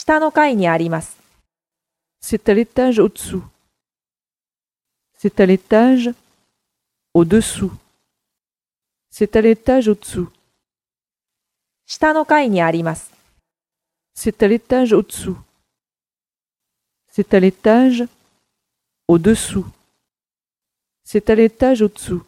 下の階にあります。C'est à l'étage au-dessous. C'est à l'étage au-dessous. C'est à l'étage au-dessous. 下の階にあります。C'est à l'étage au-dessous. C'est à l'étage au-dessous. C'est à l'étage au-dessous.